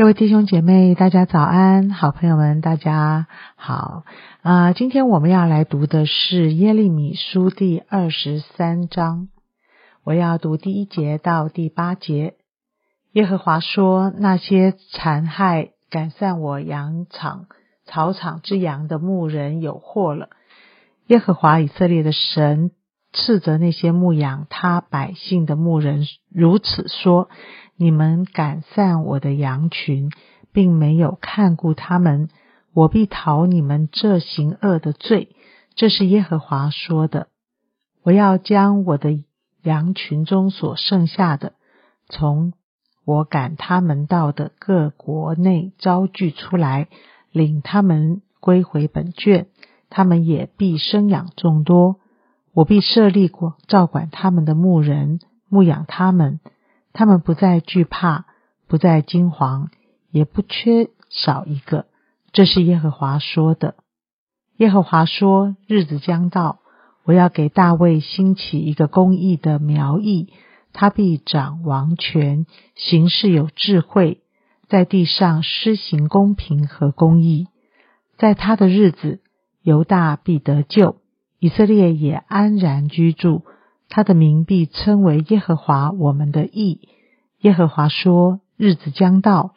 各位弟兄姐妹，大家早安！好朋友们，大家好。啊，今天我们要来读的是耶利米书第二十三章，我要读第一节到第八节。耶和华说：“那些残害赶散我羊场、草场之羊的牧人有祸了。”耶和华以色列的神斥责那些牧养他百姓的牧人，如此说。你们赶散我的羊群，并没有看顾他们，我必讨你们这行恶的罪。这是耶和华说的。我要将我的羊群中所剩下的，从我赶他们到的各国内招聚出来，领他们归回本卷。他们也必生养众多。我必设立过照管他们的牧人，牧养他们。他们不再惧怕，不再惊惶，也不缺少一个。这是耶和华说的。耶和华说：“日子将到，我要给大卫兴起一个公义的苗裔，他必掌王权，行事有智慧，在地上施行公平和公义。在他的日子，犹大必得救，以色列也安然居住。”他的名必称为耶和华我们的义。耶和华说：“日子将到，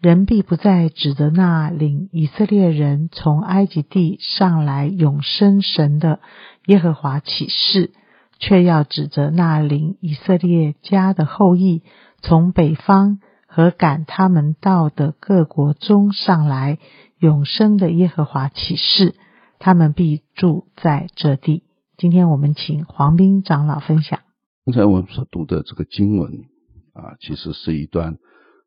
人必不再指着那领以色列人从埃及地上来永生神的耶和华起誓，却要指着那领以色列家的后裔从北方和赶他们到的各国中上来永生的耶和华起誓，他们必住在这地。”今天我们请黄斌长老分享。刚才我们所读的这个经文啊，其实是一段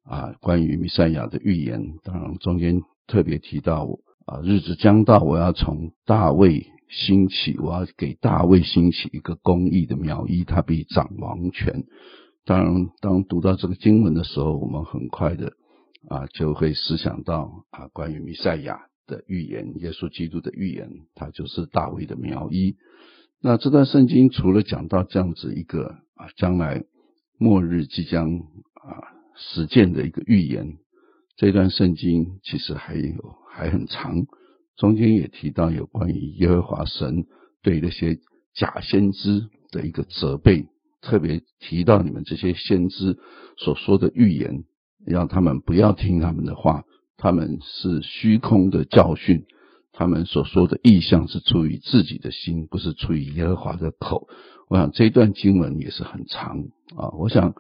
啊关于弥赛亚的预言。当然，中间特别提到啊，日子将到，我要从大卫兴起，我要给大卫兴起一个公义的苗裔，他必掌王权。当然，当读到这个经文的时候，我们很快的啊就会思想到啊关于弥赛亚的预言，耶稣基督的预言，他就是大卫的苗裔。那这段圣经除了讲到这样子一个啊将来末日即将啊实践的一个预言，这段圣经其实还有还很长，中间也提到有关于耶和华神对那些假先知的一个责备，特别提到你们这些先知所说的预言，让他们不要听他们的话，他们是虚空的教训。他们所说的意象是出于自己的心，不是出于耶和华的口。我想这一段经文也是很长啊。我想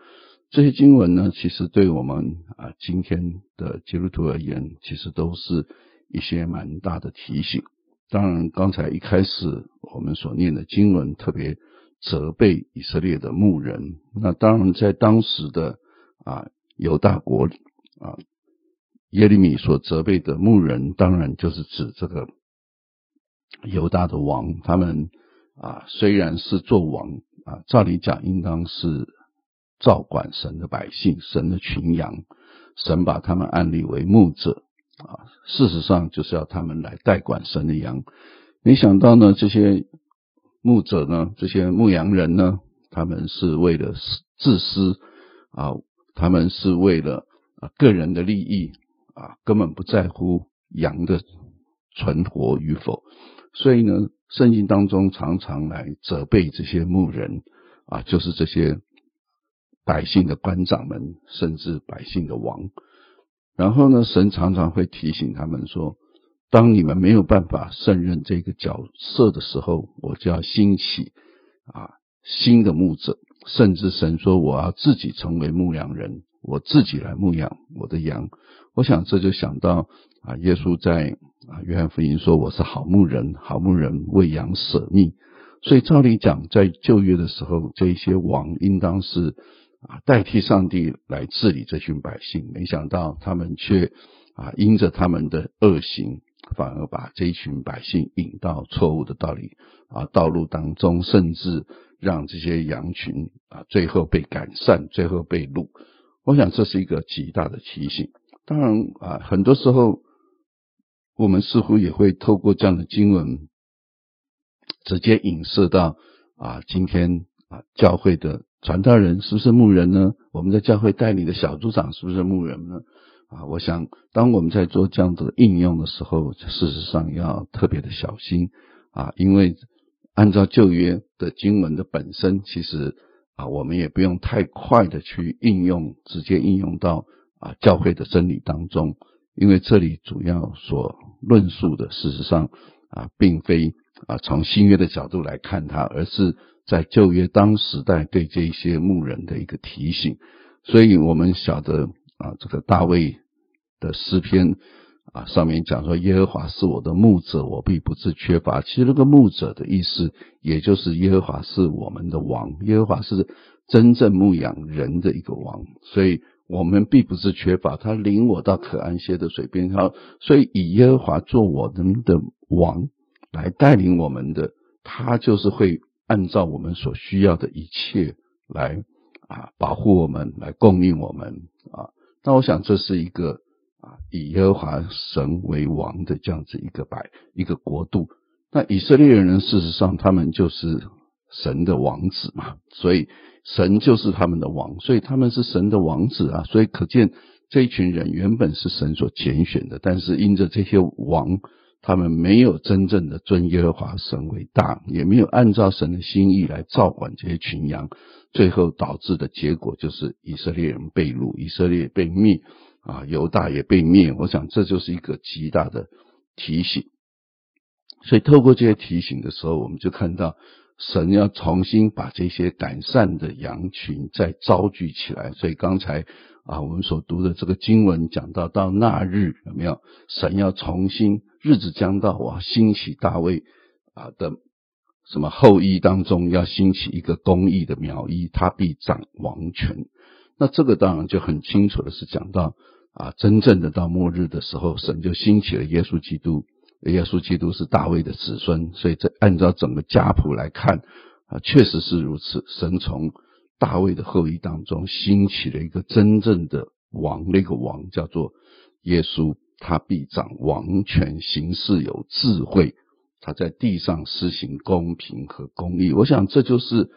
这些经文呢，其实对我们啊今天的基督徒而言，其实都是一些蛮大的提醒。当然，刚才一开始我们所念的经文特别责备以色列的牧人。那当然，在当时的啊犹大国啊。耶利米所责备的牧人，当然就是指这个犹大的王。他们啊，虽然是做王啊，照理讲应当是照管神的百姓、神的群羊。神把他们安立为牧者啊，事实上就是要他们来代管神的羊。没想到呢，这些牧者呢，这些牧羊人呢，他们是为了自私啊，他们是为了啊个人的利益。啊，根本不在乎羊的存活与否，所以呢，圣经当中常常来责备这些牧人啊，就是这些百姓的官长们，甚至百姓的王。然后呢，神常常会提醒他们说：，当你们没有办法胜任这个角色的时候，我就要兴起啊新的牧者，甚至神说，我要自己成为牧羊人。我自己来牧养我的羊，我想这就想到啊，耶稣在啊约翰福音说我是好牧人，好牧人为羊舍命。所以照理讲，在旧约的时候，这一些王应当是啊代替上帝来治理这群百姓，没想到他们却啊因着他们的恶行，反而把这一群百姓引到错误的道理啊道路当中，甚至让这些羊群啊最后被赶散，最后被掳。我想这是一个极大的提醒。当然啊，很多时候我们似乎也会透过这样的经文，直接影射到啊，今天啊教会的传道人是不是牧人呢？我们在教会带领的小组长是不是牧人呢？啊，我想当我们在做这样的应用的时候，事实上要特别的小心啊，因为按照旧约的经文的本身，其实啊，我们也不用太快的去应用，直接应用到啊教会的真理当中，因为这里主要所论述的，事实上啊，并非啊从新约的角度来看它，而是。在旧约当时代对这些牧人的一个提醒，所以我们晓得啊，这个大卫的诗篇啊，上面讲说耶和华是我的牧者，我必不致缺乏。其实那个牧者的意思，也就是耶和华是我们的王，耶和华是真正牧养人的一个王，所以我们并不是缺乏。他领我到可安歇的水边，好，所以以耶和华做我们的王来带领我们的，他就是会。按照我们所需要的一切来啊保护我们，来供应我们啊。那我想这是一个啊以耶和华神为王的这样子一个百一个国度。那以色列人呢，事实上他们就是神的王子嘛，所以神就是他们的王，所以他们是神的王子啊。所以可见这一群人原本是神所拣选的，但是因着这些王。他们没有真正的尊耶和华神为大，也没有按照神的心意来照管这些群羊，最后导致的结果就是以色列人被掳，以色列被灭，啊，犹大也被灭。我想这就是一个极大的提醒。所以透过这些提醒的时候，我们就看到神要重新把这些改善的羊群再招聚起来。所以刚才。啊，我们所读的这个经文讲到，到那日有没有神要重新日子将到啊，兴起大卫啊的什么后裔当中要兴起一个公义的苗裔，他必掌王权。那这个当然就很清楚的是讲到啊，真正的到末日的时候，神就兴起了耶稣基督。耶稣基督是大卫的子孙，所以这按照整个家谱来看啊，确实是如此。神从大卫的后裔当中兴起了一个真正的王，那个王叫做耶稣，他必掌王权，行事有智慧，他在地上施行公平和公义。我想这就是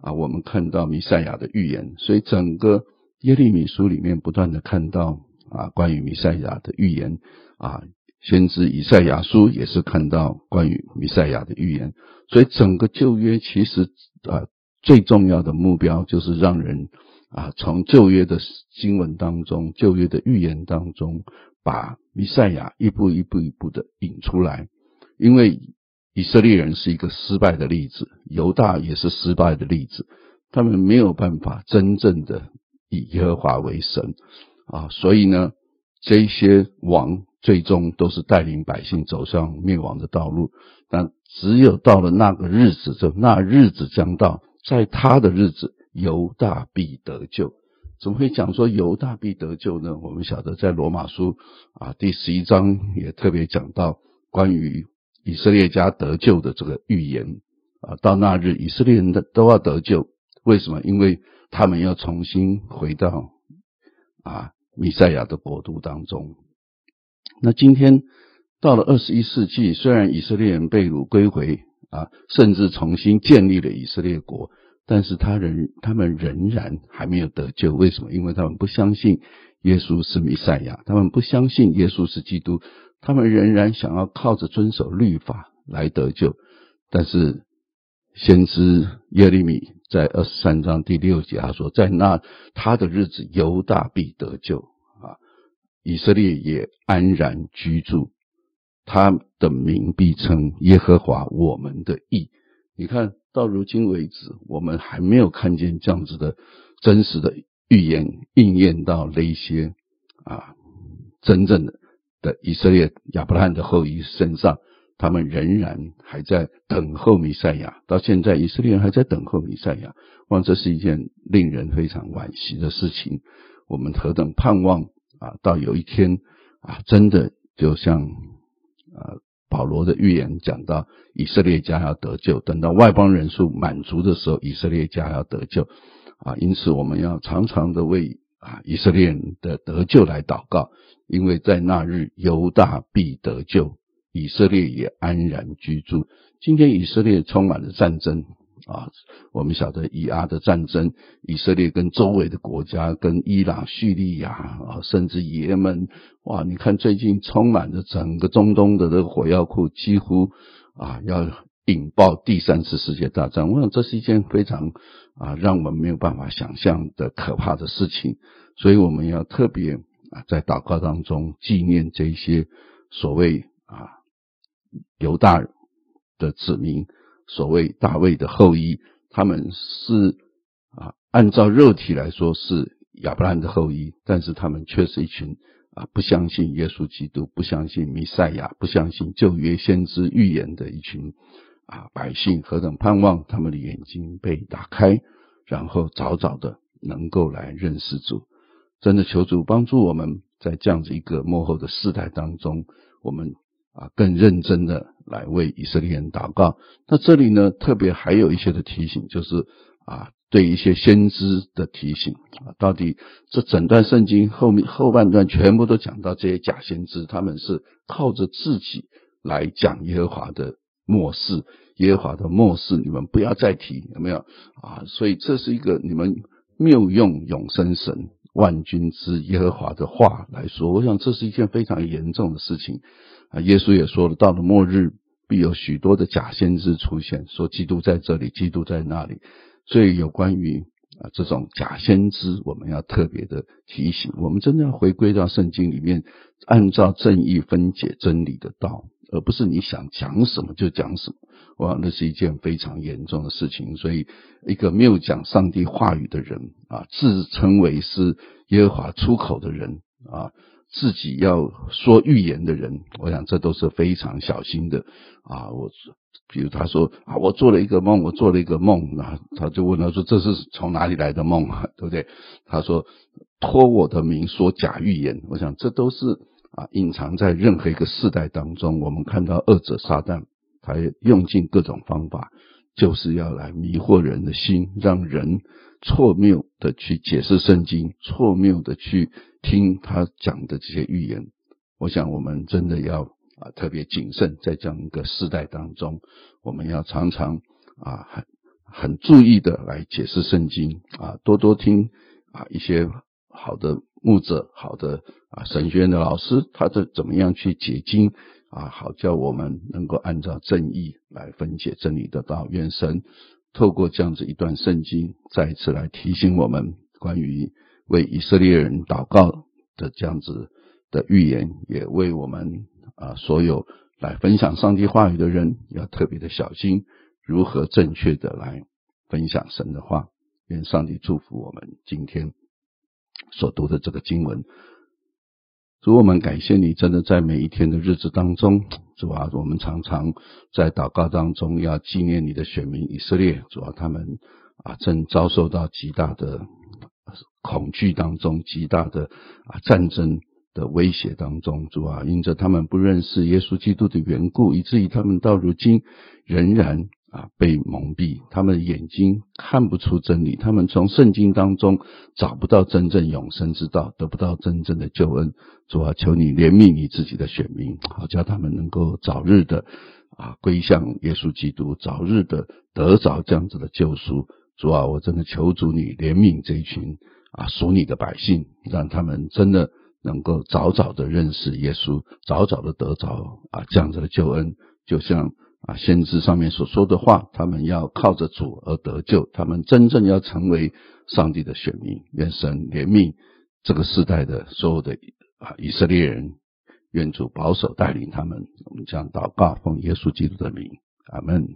啊，我们看到弥赛亚的预言。所以整个耶利米书里面不断的看到啊，关于弥赛亚的预言啊，先知以赛亚书也是看到关于弥赛亚的预言。所以整个旧约其实啊。最重要的目标就是让人啊，从旧约的经文当中、旧约的预言当中，把弥赛亚一步一步一步的引出来。因为以色列人是一个失败的例子，犹大也是失败的例子，他们没有办法真正的以耶和华为神啊，所以呢，这些王最终都是带领百姓走向灭亡的道路。但只有到了那个日子，就那日子将到。在他的日子，犹大必得救。怎么会讲说犹大必得救呢？我们晓得，在罗马书啊第十一章也特别讲到关于以色列家得救的这个预言啊。到那日，以色列人的都要得救。为什么？因为他们要重新回到啊弥赛亚的国度当中。那今天到了二十一世纪，虽然以色列人被掳归回。啊，甚至重新建立了以色列国，但是他仍他们仍然还没有得救。为什么？因为他们不相信耶稣是弥赛亚，他们不相信耶稣是基督，他们仍然想要靠着遵守律法来得救。但是先知耶利米在二十三章第六节他说：“在那他的日子，犹大必得救，以色列也安然居住。”他的名必称耶和华我们的义。你看到如今为止，我们还没有看见这样子的真实的预言应验到那些啊真正的的以色列亚伯拉罕的后裔身上。他们仍然还在等候弥赛亚。到现在，以色列人还在等候弥赛亚。望这是一件令人非常惋惜的事情。我们何等盼望啊！到有一天啊，真的就像。啊，保罗的预言讲到以色列家要得救，等到外邦人数满足的时候，以色列家要得救啊。因此，我们要常常的为啊以色列的得救来祷告，因为在那日犹大必得救，以色列也安然居住。今天以色列充满了战争啊，我们晓得以阿的战争，以色列跟周围的国家，跟伊朗、叙利亚啊，甚至也门，哇！你看最近充满着整个中东的这个火药库，几乎啊要引爆第三次世界大战。我想这是一件非常啊让我们没有办法想象的可怕的事情，所以我们要特别啊在祷告当中纪念这些所谓啊犹大的子民。所谓大卫的后裔，他们是啊，按照肉体来说是亚伯兰的后裔，但是他们却是一群啊不相信耶稣基督、不相信弥赛亚、不相信旧约先知预言的一群啊百姓。何等盼望他们的眼睛被打开，然后早早的能够来认识主。真的求主帮助我们在这样子一个幕后的世代当中，我们。啊，更认真的来为以色列人祷告。那这里呢，特别还有一些的提醒，就是啊，对一些先知的提醒啊，到底这整段圣经后面后半段全部都讲到这些假先知，他们是靠着自己来讲耶和华的末世，耶和华的末世，你们不要再提，有没有啊？所以这是一个你们谬用永生神万军之耶和华的话来说，我想这是一件非常严重的事情。啊，耶稣也说了，到了末日，必有许多的假先知出现，说基督在这里，基督在那里。所以有关于啊这种假先知，我们要特别的提醒，我们真的要回归到圣经里面，按照正义分解真理的道，而不是你想讲什么就讲什么。哇，那是一件非常严重的事情。所以，一个没有讲上帝话语的人啊，自称为是耶和华出口的人啊。自己要说预言的人，我想这都是非常小心的啊。我比如他说啊，我做了一个梦，我做了一个梦，那他就问他说这是从哪里来的梦啊？对不对？他说托我的名说假预言，我想这都是啊隐藏在任何一个世代当中。我们看到恶者撒旦，他用尽各种方法，就是要来迷惑人的心，让人。错谬的去解释圣经，错谬的去听他讲的这些预言，我想我们真的要啊特别谨慎，在这样一个时代当中，我们要常常啊很很注意的来解释圣经啊，多多听啊一些好的牧者、好的啊神学院的老师，他的怎么样去解经啊，好叫我们能够按照正义来分解真理的道。愿神。透过这样子一段圣经，再一次来提醒我们关于为以色列人祷告的这样子的预言，也为我们啊所有来分享上帝话语的人，要特别的小心如何正确的来分享神的话。愿上帝祝福我们今天所读的这个经文。主，我们感谢你，真的在每一天的日子当中，主啊，我们常常在祷告当中要纪念你的选民以色列，主啊，他们啊正遭受到极大的恐惧当中，极大的啊战争的威胁当中，主啊，因着他们不认识耶稣基督的缘故，以至于他们到如今仍然。啊，被蒙蔽，他们的眼睛看不出真理，他们从圣经当中找不到真正永生之道，得不到真正的救恩。主啊，求你怜悯你自己的选民，好叫他们能够早日的啊归向耶稣基督，早日的得着这样子的救赎。主啊，我真的求主你怜悯这一群啊属你的百姓，让他们真的能够早早的认识耶稣，早早的得着啊这样子的救恩，就像。啊，先知上面所说的话，他们要靠着主而得救，他们真正要成为上帝的选民。愿神怜悯这个时代的所有的啊以色列人，愿主保守带领他们。我们将祷告，奉耶稣基督的名，阿门。